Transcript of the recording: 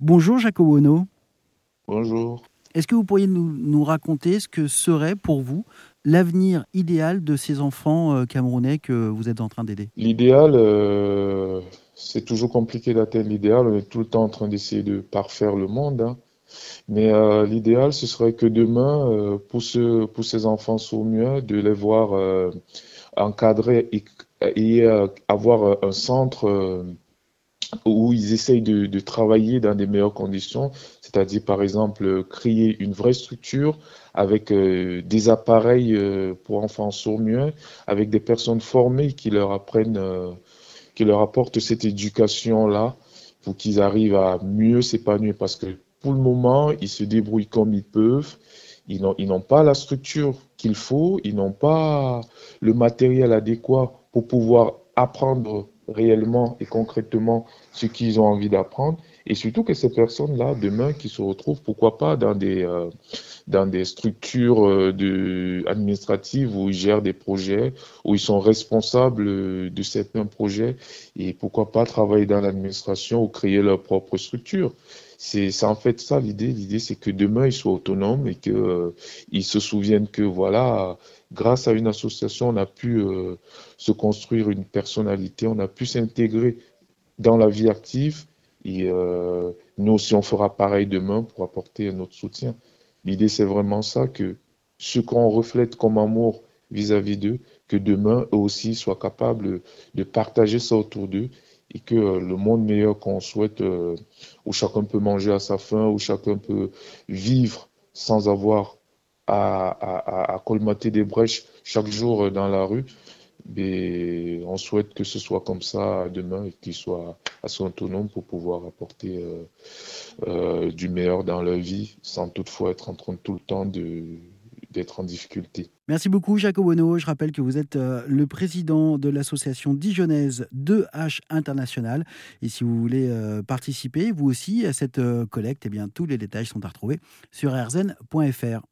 Bonjour Jacob Ono. Bonjour. Est-ce que vous pourriez nous, raconter ce que serait pour vous l'avenir idéal de ces enfants euh, camerounais que vous êtes en train d'aider? L'idéal, euh, c'est toujours compliqué d'atteindre l'idéal. On est tout le temps en train d'essayer de parfaire le monde. Hein. Mais euh, l'idéal, ce serait que demain, pour, ce, pour ces enfants mieux, de les voir encadrés et, et avoir un centre où ils essayent de, travailler dans des meilleures conditions, c'est-à-dire par exemple créer une vraie structure avec euh, des appareils euh, pour enfants sourds-muets, avec des personnes formées qui leur apprennent, euh, qui leur apportent cette éducation-là pour qu'ils arrivent à mieux s'épanouir parce que pour le moment, ils se débrouillent comme ils peuvent. Ils n'ont pas la structure qu'il faut, ils n'ont pas le matériel adéquat pour pouvoir apprendre réellement et concrètement ce qu'ils ont envie d'apprendre et surtout que ces personnes-là, demain, qui se retrouvent, pourquoi pas, dans des, euh, dans des structures euh, administratives où ils gèrent des projets, où ils sont responsables de certains projets et pourquoi pas travailler dans l'administration ou créer leur propre structure. C'est en fait ça l'idée. L'idée, c'est que demain, ils soient autonomes et qu'ils euh, se souviennent que, voilà, grâce à une association, on a pu euh, se construire une personnalité, on a pu s'intégrer dans la vie active et euh, nous aussi, on fera pareil demain pour apporter notre soutien. L'idée, c'est vraiment ça, que ce qu'on reflète comme amour vis-à-vis d'eux, que demain, eux aussi soient capables de partager ça autour d'eux et que euh, le monde meilleur qu'on souhaite, euh, où chacun peut manger à sa faim, où chacun peut vivre sans avoir à, colmater des brèches chaque jour euh, dans la rue, mais on souhaite que ce soit comme ça demain et qu'ils soient assez autonomes pour pouvoir apporter du meilleur dans leur vie sans toutefois être en train tout le temps de d'être en difficulté. Merci beaucoup, Jacques Ono. Je rappelle que vous êtes euh, le président de l'association dijonnaise 2H International. Et si vous voulez euh, participer, vous aussi, à cette euh, collecte, eh bien, tous les détails sont à retrouver sur rzn.fr.